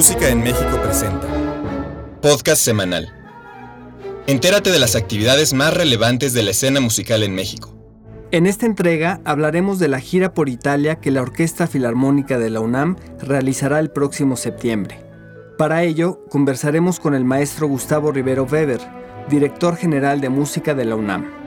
Música en México presenta Podcast semanal. Entérate de las actividades más relevantes de la escena musical en México. En esta entrega hablaremos de la gira por Italia que la Orquesta Filarmónica de la UNAM realizará el próximo septiembre. Para ello, conversaremos con el maestro Gustavo Rivero Weber, director general de música de la UNAM.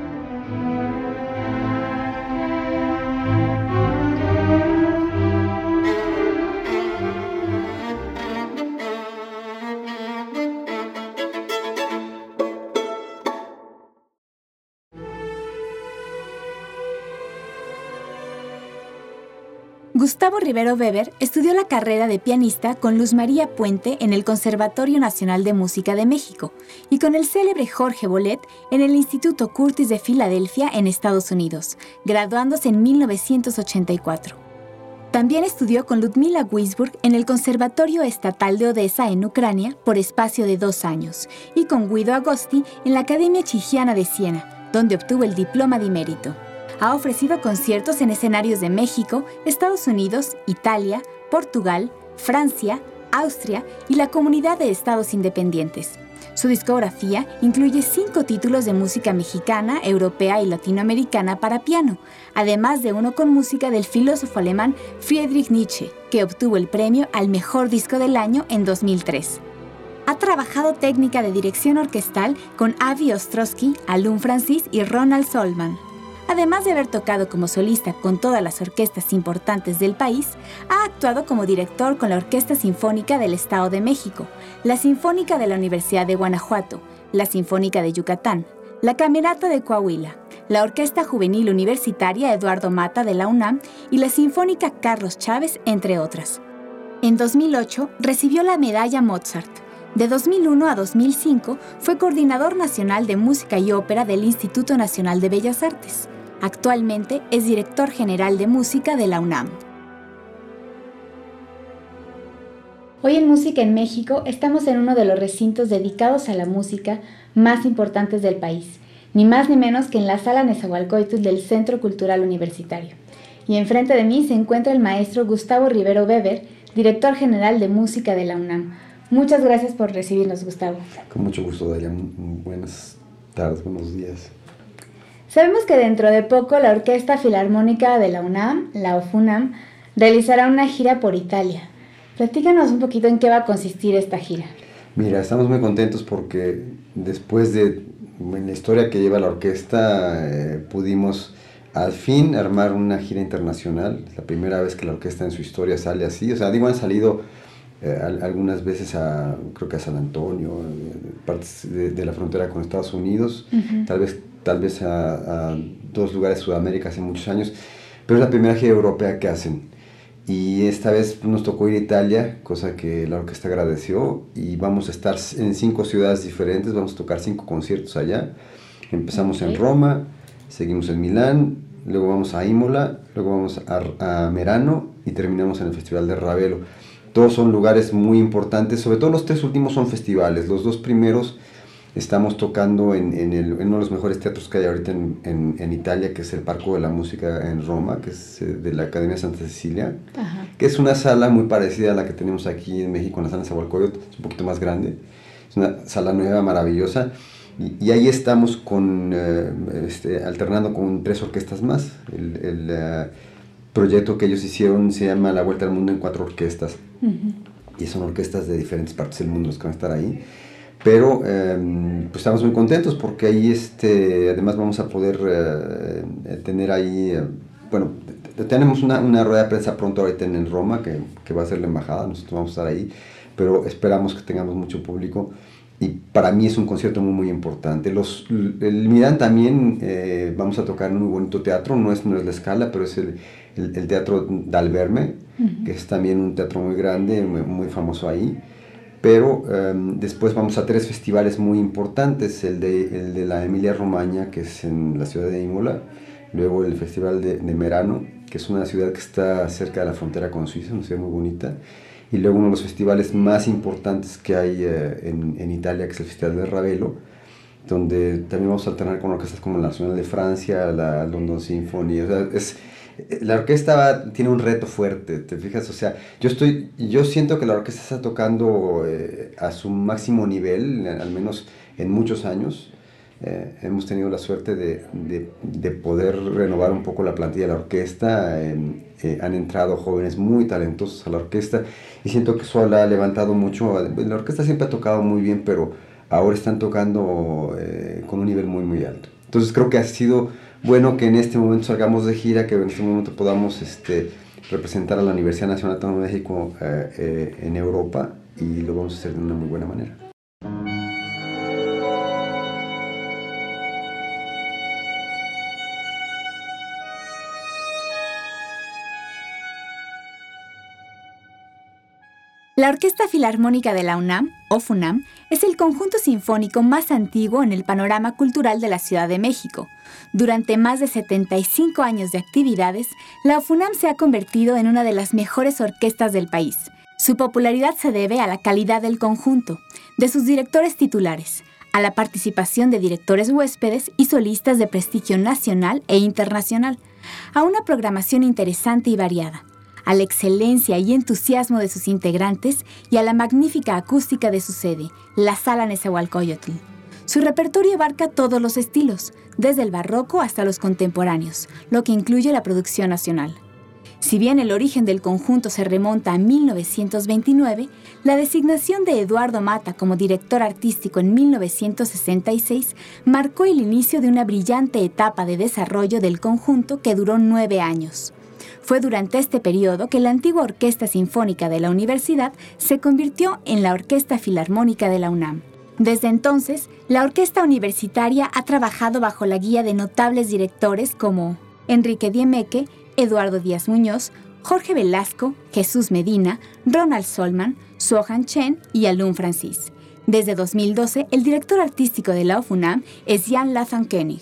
Gustavo Rivero Weber estudió la carrera de pianista con Luz María Puente en el Conservatorio Nacional de Música de México y con el célebre Jorge Bolet en el Instituto Curtis de Filadelfia en Estados Unidos, graduándose en 1984. También estudió con Ludmila Wisburg en el Conservatorio Estatal de Odessa en Ucrania por espacio de dos años y con Guido Agosti en la Academia Chigiana de Siena, donde obtuvo el diploma de mérito. Ha ofrecido conciertos en escenarios de México, Estados Unidos, Italia, Portugal, Francia, Austria y la Comunidad de Estados Independientes. Su discografía incluye cinco títulos de música mexicana, europea y latinoamericana para piano, además de uno con música del filósofo alemán Friedrich Nietzsche, que obtuvo el premio al mejor disco del año en 2003. Ha trabajado técnica de dirección orquestal con Avi Ostrowski, Alun Francis y Ronald Solman. Además de haber tocado como solista con todas las orquestas importantes del país, ha actuado como director con la Orquesta Sinfónica del Estado de México, la Sinfónica de la Universidad de Guanajuato, la Sinfónica de Yucatán, la Camerata de Coahuila, la Orquesta Juvenil Universitaria Eduardo Mata de la UNAM y la Sinfónica Carlos Chávez, entre otras. En 2008 recibió la medalla Mozart. De 2001 a 2005 fue coordinador nacional de música y ópera del Instituto Nacional de Bellas Artes. Actualmente es director general de música de la UNAM. Hoy en Música en México estamos en uno de los recintos dedicados a la música más importantes del país, ni más ni menos que en la sala Nezahualcóyotl del Centro Cultural Universitario. Y enfrente de mí se encuentra el maestro Gustavo Rivero Weber, director general de música de la UNAM. Muchas gracias por recibirnos, Gustavo. Con mucho gusto, Dalia. Buenas tardes, buenos días. Sabemos que dentro de poco la Orquesta Filarmónica de la UNAM, la OFUNAM, realizará una gira por Italia. Platícanos un poquito en qué va a consistir esta gira. Mira, estamos muy contentos porque después de la historia que lleva la orquesta eh, pudimos al fin armar una gira internacional. Es la primera vez que la orquesta en su historia sale así. O sea, digo, han salido eh, algunas veces a, creo que a San Antonio, eh, partes de, la frontera con Estados Unidos, tal vez tal vez a, dos lugares de Sudamérica hace muchos años, pero es la primera gira europea que hacen. Y esta vez nos tocó ir a Italia, cosa que la orquesta agradeció, y vamos a estar en cinco ciudades diferentes, vamos a tocar cinco conciertos allá. Empezamos en Roma, seguimos en Milán, luego vamos a Imola, luego vamos a, a Merano y terminamos en el Festival de Ravelo. Todos son lugares muy importantes, sobre todo los tres últimos son festivales, los dos primeros Estamos tocando en, en, uno de los mejores teatros que hay ahorita en, en, Italia, que es el Parco de la Música en Roma, que es eh, de la Academia Santa Cecilia, que es una sala muy parecida a la que tenemos aquí en México, en la sala de Zahualcóyotl, es un poquito más grande. Es una sala nueva, maravillosa. Y, ahí estamos con, eh, este, alternando con tres orquestas más. El, el eh, proyecto que ellos hicieron se llama La Vuelta al Mundo en cuatro orquestas. Y son orquestas de diferentes partes del mundo los que van a estar ahí. Pero em, pues estamos muy contentos porque ahí este, además vamos a poder eh, tener ahí, eh, bueno, tenemos una, una, rueda de prensa pronto ahorita en, Roma que, que, va a ser la embajada, nosotros vamos a estar ahí, pero esperamos que tengamos mucho público y para mí es un concierto muy muy importante. Los, el Miran también eh, vamos a tocar en un muy bonito teatro, no es, no es la escala, pero es el, el, Teatro Dalverme, que es también un teatro muy grande, muy, muy famoso ahí. Pero em, después vamos a tres festivales muy importantes, el de, el de la Emilia Romagna, que es en la ciudad de Imola, luego el Festival de, de, Merano, que es una ciudad que está cerca de la frontera con Suiza, una ciudad muy bonita, y luego uno de los festivales más importantes que hay eh, en, en, Italia, que es el Festival de Ravelo, donde también vamos a alternar con orquestas como la Nacional de Francia, la London Symphony, o sea, es, la orquesta tiene un reto fuerte, ¿te fijas? O sea, yo estoy, yo siento que la orquesta está tocando eh, a su máximo nivel, al menos en muchos años. Eh, hemos tenido la suerte de, de, poder renovar un poco la plantilla de la orquesta. han entrado jóvenes muy talentosos a la orquesta y siento que eso ha levantado mucho. La orquesta siempre ha tocado muy bien, pero ahora están tocando con un nivel muy, muy alto. Entonces creo que ha sido bueno que en este momento salgamos de gira, que en este momento podamos este, representar a la Universidad Nacional de México eh, eh, en Europa y lo vamos a hacer de una muy buena manera. La Orquesta Filarmónica de la UNAM, o FUNAM, es el conjunto sinfónico más antiguo en el panorama cultural de la Ciudad de México. Durante más de 75 años de actividades, la FUNAM se ha convertido en una de las mejores orquestas del país. Su popularidad se debe a la calidad del conjunto, de sus directores titulares, a la participación de directores huéspedes y solistas de prestigio nacional e internacional, a una programación interesante y variada a la excelencia y entusiasmo de sus integrantes y a la magnífica acústica de su sede, la Sala Nezahualcóyotl. Su repertorio abarca todos los estilos, desde el barroco hasta los contemporáneos, lo que incluye la producción nacional. Si bien el origen del conjunto se remonta a 1929, la designación de Eduardo Mata como director artístico en 1966 marcó el inicio de una brillante etapa de desarrollo del conjunto que duró nueve años. Fue durante este periodo que la antigua Orquesta Sinfónica de la Universidad se convirtió en la Orquesta Filarmónica de la UNAM. Desde entonces, la orquesta universitaria ha trabajado bajo la guía de notables directores como Enrique Diemeque, Eduardo Díaz Muñoz, Jorge Velasco, Jesús Medina, Ronald Solman, Sohan Chen y Alun Francis. Desde 2012, el director artístico de la UNAM es Jan Lathan Koenig.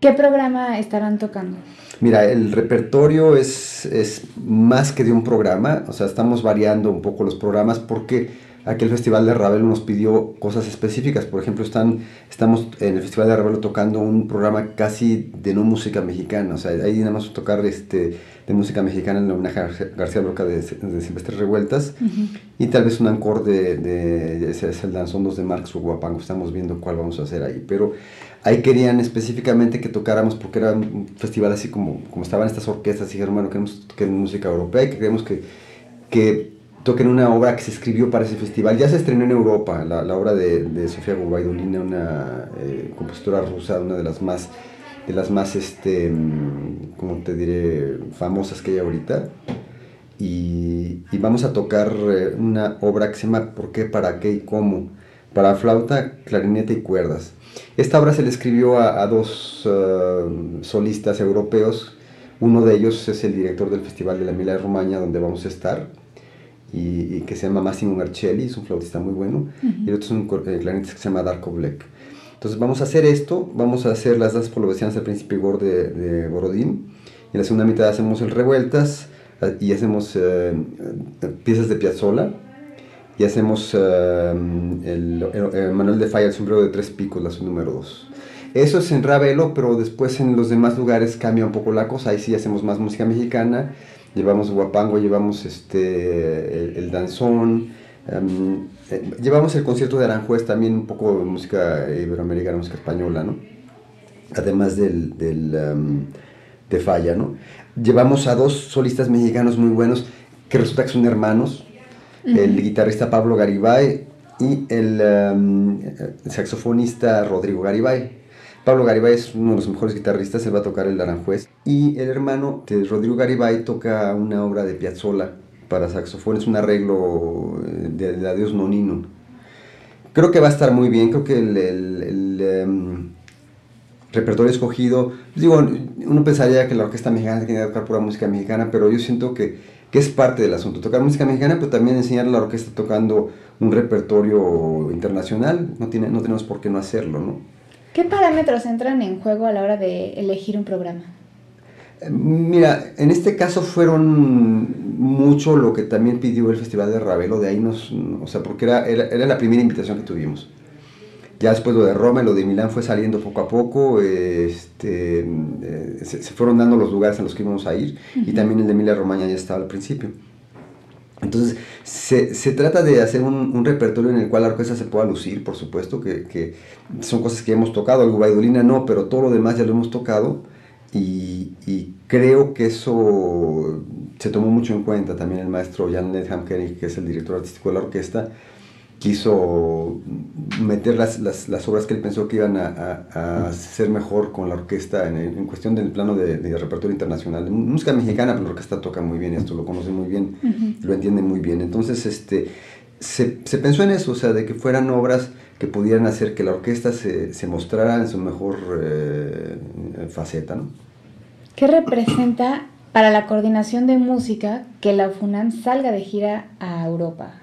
¿Qué programa estarán tocando? Mira, el repertorio es, es más que de un programa, o sea, estamos variando un poco los programas porque aquí el Festival de Ravel nos pidió cosas específicas. Por ejemplo, están, estamos en el Festival de Ravel tocando un programa casi de no música mexicana. O sea, ahí nada más tocar este, de música mexicana en homenaje a García Lorca de, de Silvestre Revueltas. Y tal vez un encore de, de, es el Danzón de Marx o Guapango. Estamos viendo cuál vamos a hacer ahí. Pero ahí querían específicamente que tocáramos porque era un festival así como, como estaban estas orquestas. Y dijeron, bueno, queremos tocar música europea y que queremos que, que toquen una obra que se escribió para ese festival. Ya se estrenó en Europa, la, la obra de, de Sofía Gubaidulina, una eh, compositora rusa, una de las más, de las más, este, mm, como te diré, famosas que hay ahorita. Y, y vamos a tocar eh, una obra que se llama ¿Por qué, para qué y cómo? Para flauta, clarinete y cuerdas. Esta obra se le escribió a, dos uh, solistas europeos. Uno de ellos es el director del Festival de la Mila de Romaña, donde vamos a estar, y, que se llama Massimo Marcelli, es un flautista muy bueno, y el otro es un eh, clarinetista que se llama Darko Black. Entonces vamos a hacer esto, vamos a hacer las danzas polovesianas del Príncipe Igor de, de, Borodín, y en la segunda mitad hacemos el Revueltas, eh, y hacemos eh, piezas de Piazzolla, y hacemos el, Manuel de Falla, el sombrero de tres picos, la número dos. Eso es en Ravelo, pero después en los demás lugares cambia un poco la cosa, ahí sí hacemos más música mexicana, llevamos guapango, llevamos este, el, danzón, em, eh, llevamos el concierto de Aranjuez también, un poco de música iberoamericana, música española, ¿no? Además del, del em, de Falla, ¿no? Llevamos a dos solistas mexicanos muy buenos que resulta que son hermanos, el guitarrista Pablo Garibay y el, em, el saxofonista Rodrigo Garibay. Pablo Garibay es uno de los mejores guitarristas, él va a tocar el Aranjuez. Y el hermano de Rodrigo Garibay toca una obra de Piazzolla para saxofón, es un arreglo eh, de, Adiós Nonino. Creo que va a estar muy bien, creo que el, em, repertorio escogido, digo, uno pensaría que la orquesta mexicana tiene que tocar pura música mexicana, pero yo siento que, es parte del asunto, tocar música mexicana, pero también enseñar a la orquesta tocando un repertorio internacional, no, no tenemos por qué no hacerlo, ¿no? ¿Qué parámetros entran en juego a la hora de elegir un programa? Mira, en este caso fueron mucho lo que también pidió el Festival de Ravelo, de ahí nos, o sea, porque era, era, la primera invitación que tuvimos. Ya después lo de Roma y lo de Milán fue saliendo poco a poco, este, eh, se, fueron dando los lugares a los que íbamos a ir y también el de Emilia Romagna ya estaba al principio. Entonces, se, se trata de hacer un, un, repertorio en el cual la orquesta se pueda lucir, por supuesto, que, que son cosas que hemos tocado, el Guaidolina no, pero todo lo demás ya lo hemos tocado y, y, creo que eso se tomó mucho en cuenta. También el maestro Jan Nedham que es el director artístico de la orquesta, quiso meter las, las, las, obras que él pensó que iban a, a, ser mejor con la orquesta en, en cuestión del plano de, de, repertorio internacional. Música mexicana, pero la orquesta toca muy bien esto, lo conoce muy bien, lo entiende muy bien. Entonces, este, se, se, pensó en eso, o sea, de que fueran obras que pudieran hacer que la orquesta se, se mostrara en su mejor eh, faceta. ¿no? ¿Qué representa para la coordinación de música que la FUNAM salga de gira a Europa?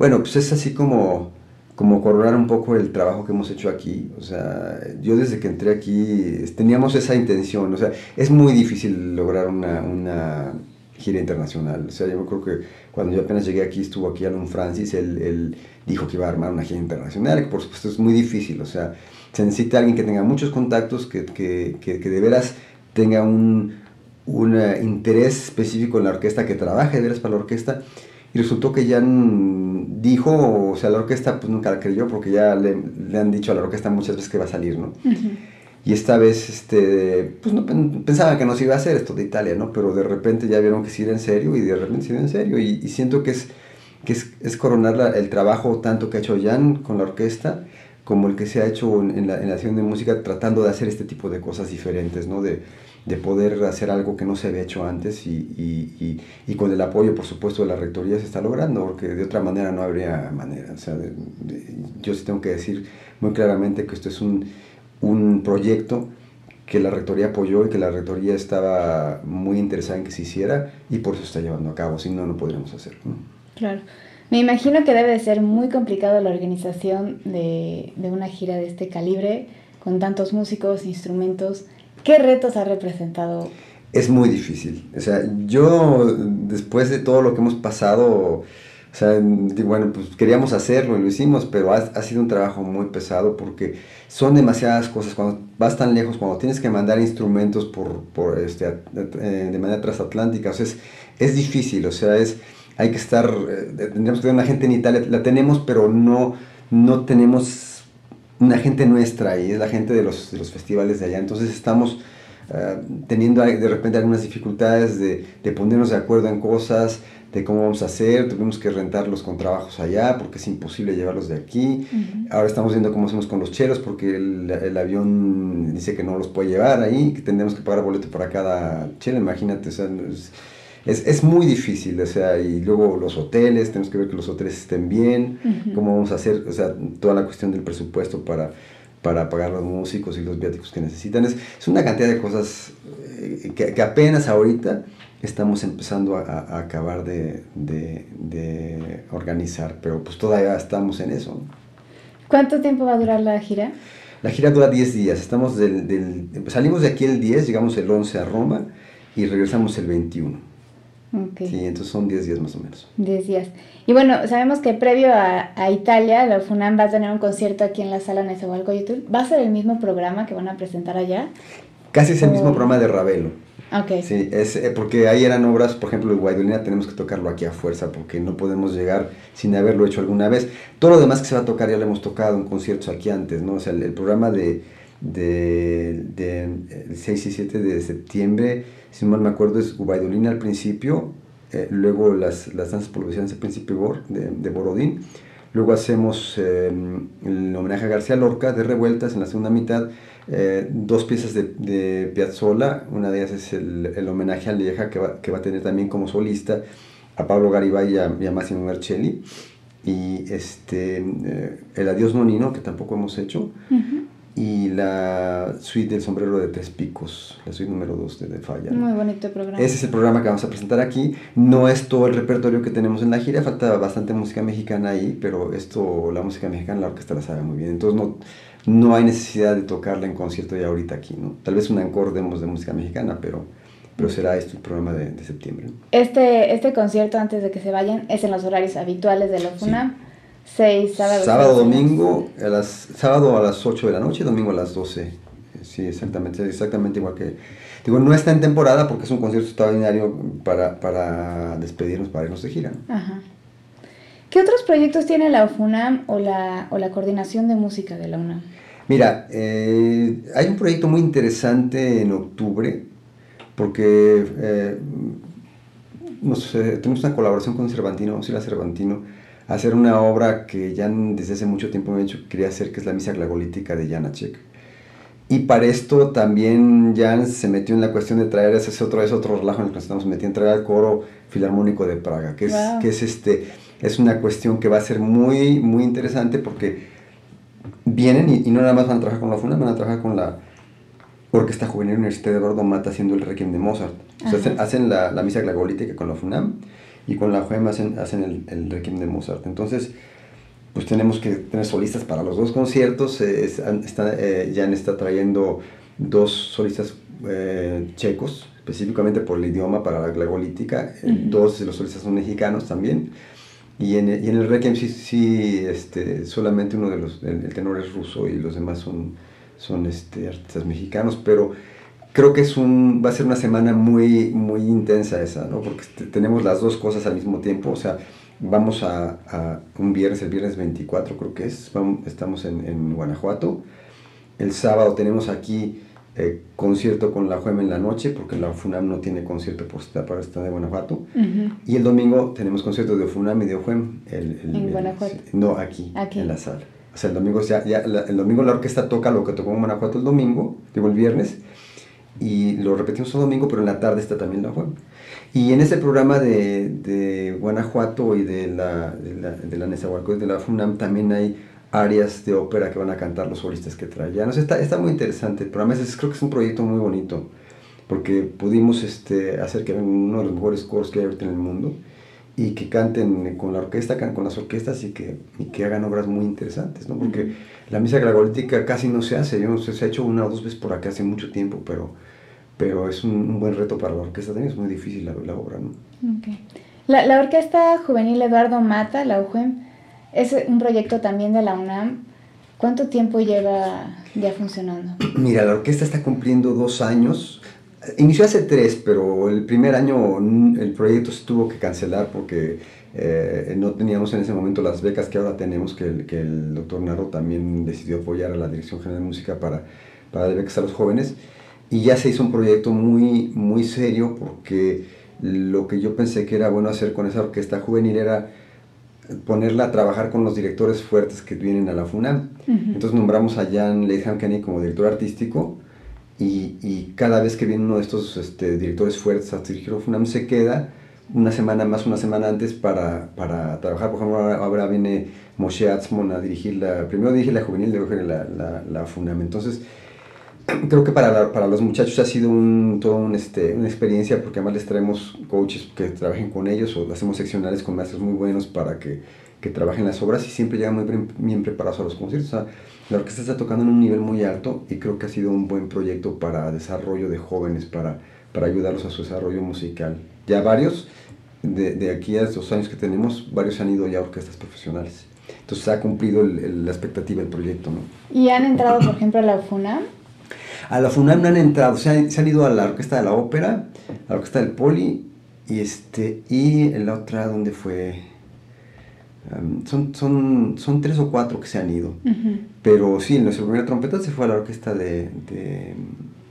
Bueno, pues es así como, como coronar un poco el trabajo que hemos hecho aquí. O sea, yo desde que entré aquí teníamos esa intención. O sea, es muy difícil lograr una, gira internacional. O sea, yo creo que cuando yo apenas llegué aquí, estuvo aquí Alan Francis, él, él, dijo que iba a armar una gira internacional, que por supuesto es muy difícil. O sea, se necesita alguien que tenga muchos contactos, que, que, que, de veras tenga un, un interés específico en la orquesta, que trabaje de veras para la orquesta y resultó que ya dijo, o sea, la orquesta pues nunca la creyó porque ya le, le, han dicho a la orquesta muchas veces que va a salir, ¿no? Uh -huh. Y esta vez, este, pues no, pensaba que no se iba a hacer esto de Italia, ¿no? Pero de repente ya vieron que sí era en serio y de repente sí era en serio. Y, y siento que es, que es, es coronar la, el trabajo tanto que ha hecho Jan con la orquesta como el que se ha hecho en, en la, en la acción de música tratando de hacer este tipo de cosas diferentes, ¿no? De, de poder hacer algo que no se había hecho antes y, y, y, y, con el apoyo, por supuesto, de la rectoría se está logrando, porque de otra manera no habría manera. O sea, de, de, yo sí tengo que decir muy claramente que esto es un, un proyecto que la rectoría apoyó y que la rectoría estaba muy interesada en que se hiciera y por eso está llevando a cabo, si no, no podríamos hacerlo. ¿no? Claro. Me imagino que debe de ser muy complicado la organización de, de una gira de este calibre, con tantos músicos, instrumentos. ¿Qué retos ha representado? Es muy difícil. O sea, yo después de todo lo que hemos pasado, o sea, bueno, pues queríamos hacerlo y lo hicimos, pero ha, ha, sido un trabajo muy pesado porque son demasiadas cosas. Cuando vas tan lejos, cuando tienes que mandar instrumentos por, por este, de manera transatlántica, o sea, es, es difícil, o sea, es, hay que estar, eh, tendríamos que tener una gente en Italia, la tenemos, pero no, no tenemos una gente nuestra y es la gente de los, de los festivales de allá. Entonces estamos uh, teniendo de repente algunas dificultades de, de, ponernos de acuerdo en cosas, de cómo vamos a hacer. Tuvimos que rentarlos con trabajos allá porque es imposible llevarlos de aquí. Uh -huh. Ahora estamos viendo cómo hacemos con los chelos porque el, el, avión dice que no los puede llevar ahí, que tendremos que pagar boleto para cada chelo. Imagínate, o sea, es, es, es, muy difícil, o sea, y luego los hoteles, tenemos que ver que los hoteles estén bien, uh -huh. cómo vamos a hacer, o sea, toda la cuestión del presupuesto para, para pagar los músicos y los viáticos que necesitan. Es, es una cantidad de cosas eh, que, que, apenas ahorita estamos empezando a, a acabar de, de, de, organizar, pero pues todavía estamos en eso. ¿Cuánto tiempo va a durar la gira? La gira dura 10 días, estamos del, del, salimos de aquí el 10, llegamos el 11 a Roma y regresamos el 21. Okay. Sí, entonces son 10 días más o menos. 10 días. Y bueno, sabemos que previo a, a, Italia, la FUNAM va a tener un concierto aquí en la sala Nezahualcóyotl. ¿Va a ser el mismo programa que van a presentar allá? Casi es el mismo programa de Ravelo. Okay. Sí, es, eh, porque ahí eran obras, por ejemplo, el Guaidolina tenemos que tocarlo aquí a fuerza porque no podemos llegar sin haberlo hecho alguna vez. Todo lo demás que se va a tocar ya lo hemos tocado en conciertos aquí antes, ¿no? O sea, el, el programa de, de, de, de 6 y 7 de septiembre. Si no mal me acuerdo, es Gubaidolina al principio, eh, luego las, las danzas provinciales del Príncipe Bor, de, de, Borodín, luego hacemos eh, el homenaje a García Lorca de Revueltas en la segunda mitad, eh, dos piezas de, de, Piazzolla, una de ellas es el, el homenaje a Lieja, que va, que va, a tener también como solista a Pablo Garibay y a, y a Massimo Mercelli, y este, eh, el Adiós Nonino, que tampoco hemos hecho, uh -huh y la suite del sombrero de tres picos, la suite número 2 de, de, Falla. Muy bonito programa. Ese es el programa que vamos a presentar aquí. No es todo el repertorio que tenemos en la gira, falta bastante música mexicana ahí, pero esto, la música mexicana, la orquesta la sabe muy bien. Entonces no, no hay necesidad de tocarla en concierto ya ahorita aquí, ¿no? Tal vez un encore demos de música mexicana, pero, pero será este el programa de, de septiembre. Este, este concierto, antes de que se vayan, es en los horarios habituales de la FUNAM. Sí 6, sábado. Sábado, domingo, a las, sábado a las 8 de la noche, domingo a las 12. Sí, exactamente, exactamente igual que... Digo, no está en temporada porque es un concierto extraordinario para, para despedirnos, para irnos de gira. Ajá. ¿Qué otros proyectos tiene la UFUNAM o la, o la Coordinación de Música de la UNAM? Mira, eh, hay un proyecto muy interesante en octubre porque eh, tenemos una colaboración con Cervantino, Sila Cervantino, a hacer una obra que ya desde hace mucho tiempo me he dicho que quería hacer, que es la Misa Glagolítica de Janacek. Y para esto también Jan se metió en la cuestión de traer ese otro, ese otro relajo en el que nos estamos metiendo, traer al coro filarmónico de Praga, que es, que es, este, es una cuestión que va a ser muy, muy interesante porque vienen y, no nada más van a trabajar con la FUNA, van a trabajar con la Orquesta Juvenil Universidad de Eduardo Mata haciendo el Requiem de Mozart. hacen, la, la, misa glagolítica con la FUNAM y con la JUEM hacen, hacen el, el, Requiem de Mozart. Entonces, pues tenemos que tener solistas para los dos conciertos. Eh, está, eh, Jan está trayendo dos solistas eh, checos, específicamente por el idioma para la glagolítica. Dos de los solistas son mexicanos también. Y en, y en el Requiem sí, sí este, solamente uno de los, el, tenor es ruso y los demás son, son este, artistas mexicanos, pero creo que es un, va a ser una semana muy, muy intensa esa, ¿no? Porque tenemos las dos cosas al mismo tiempo, o sea, vamos a, a un viernes, el viernes 24 creo que es, estamos en, en Guanajuato, el sábado tenemos aquí eh, concierto con la JUEM en la noche, porque la FUNAM no tiene concierto por estar para estar de Guanajuato. Y el domingo tenemos concierto de FUNAM y de JUEM. El, ¿En Guanajuato? no, aquí, en la sala. O sea, el domingo, ya, ya la, el domingo la orquesta toca lo que tocó en Guanajuato el domingo, digo el viernes, y lo repetimos el domingo, pero en la tarde está también la JUEM. Y en ese programa de, de Guanajuato y de la, de la, de la de la FUNAM también hay áreas de ópera que van a cantar los solistas que trae. Ya, no está, está muy interesante, pero además creo que es un proyecto muy bonito, porque pudimos este, hacer que vengan uno de los mejores coros que hay ahorita en el mundo y que canten con la orquesta, con las orquestas y que, y que hagan obras muy interesantes, ¿no? Porque la misa glagolítica casi no se hace, yo no sé, se ha hecho una o dos veces por acá hace mucho tiempo, pero, pero es un, buen reto para la orquesta también, es muy difícil la, la obra, ¿no? Okay. La, la, Orquesta Juvenil Eduardo Mata, la UJEM, es un proyecto también de la UNAM. ¿Cuánto tiempo lleva ya funcionando? Mira, la orquesta está cumpliendo dos años. Inició hace tres, pero el primer año el proyecto se tuvo que cancelar porque eh, no teníamos en ese momento las becas que ahora tenemos, que el, que el doctor Narro también decidió apoyar a la Dirección General de Música para, para dar becas a los jóvenes. Y ya se hizo un proyecto muy, muy serio porque lo que yo pensé que era bueno hacer con esa orquesta juvenil era ponerla a trabajar con los directores fuertes que vienen a la FUNAM. Entonces nombramos a Jan Leitham Kenny como director artístico y, y, cada vez que viene uno de estos este, directores fuertes a dirigir la FUNAM se queda una semana más, una semana antes para, para trabajar. Por ejemplo, ahora, viene Moshe Atzmon a dirigir la, primero dirige la juvenil, luego la, la, la FUNAM. Entonces, creo que para, para, los muchachos ha sido un, todo un, este, una experiencia porque además les traemos coaches que trabajen con ellos o hacemos seccionales con maestros muy buenos para que, que trabajen las obras y siempre llegan muy bien, preparados a los conciertos. O sea, la orquesta está tocando en un nivel muy alto y creo que ha sido un buen proyecto para desarrollo de jóvenes, para, para ayudarlos a su desarrollo musical. Ya varios, de, de aquí a estos años que tenemos, varios han ido ya a orquestas profesionales. Entonces ha cumplido el, la expectativa del proyecto. ¿no? ¿Y han entrado, por ejemplo, a la FUNAM? A la FUNAM no han entrado, se han, se han, ido a la Orquesta de la Ópera, a la Orquesta del Poli, y, este, y la otra, ¿dónde fue? Um, son, son, son tres o cuatro que se han ido. Pero sí, nuestra primera trompeta se fue a la orquesta de, de,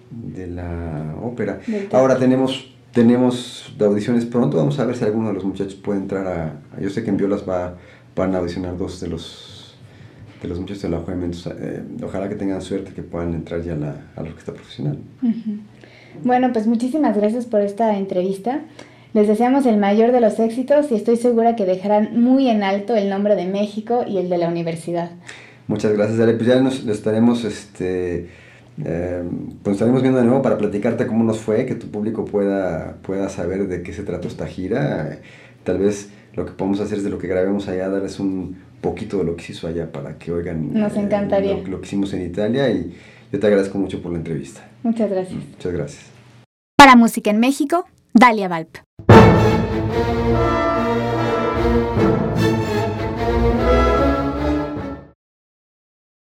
de la ópera. Ahora tenemos, tenemos audiciones pronto, vamos a ver si alguno de los muchachos puede entrar a... Yo sé que en Violas va, van a audicionar dos de los de los muchachos de la UEM. Eh, ojalá que tengan suerte que puedan entrar ya a la, a la orquesta profesional. Bueno, pues muchísimas gracias por esta entrevista. Les deseamos el mayor de los éxitos y estoy segura que dejarán muy en alto el nombre de México y el de la universidad. Muchas gracias, Ale. Pues ya nos, estaremos, este, eh, pues estaremos viendo de nuevo para platicarte cómo nos fue, que tu público pueda, pueda saber de qué se trató esta gira. Tal vez lo que podemos hacer es de lo que grabemos allá, darles un, poquito de lo que se hizo allá para que oigan Nos eh, encantaría. lo, que hicimos en Italia y yo te agradezco mucho por la entrevista. Muchas gracias. Muchas gracias. Para Música en México, Dalia Valp.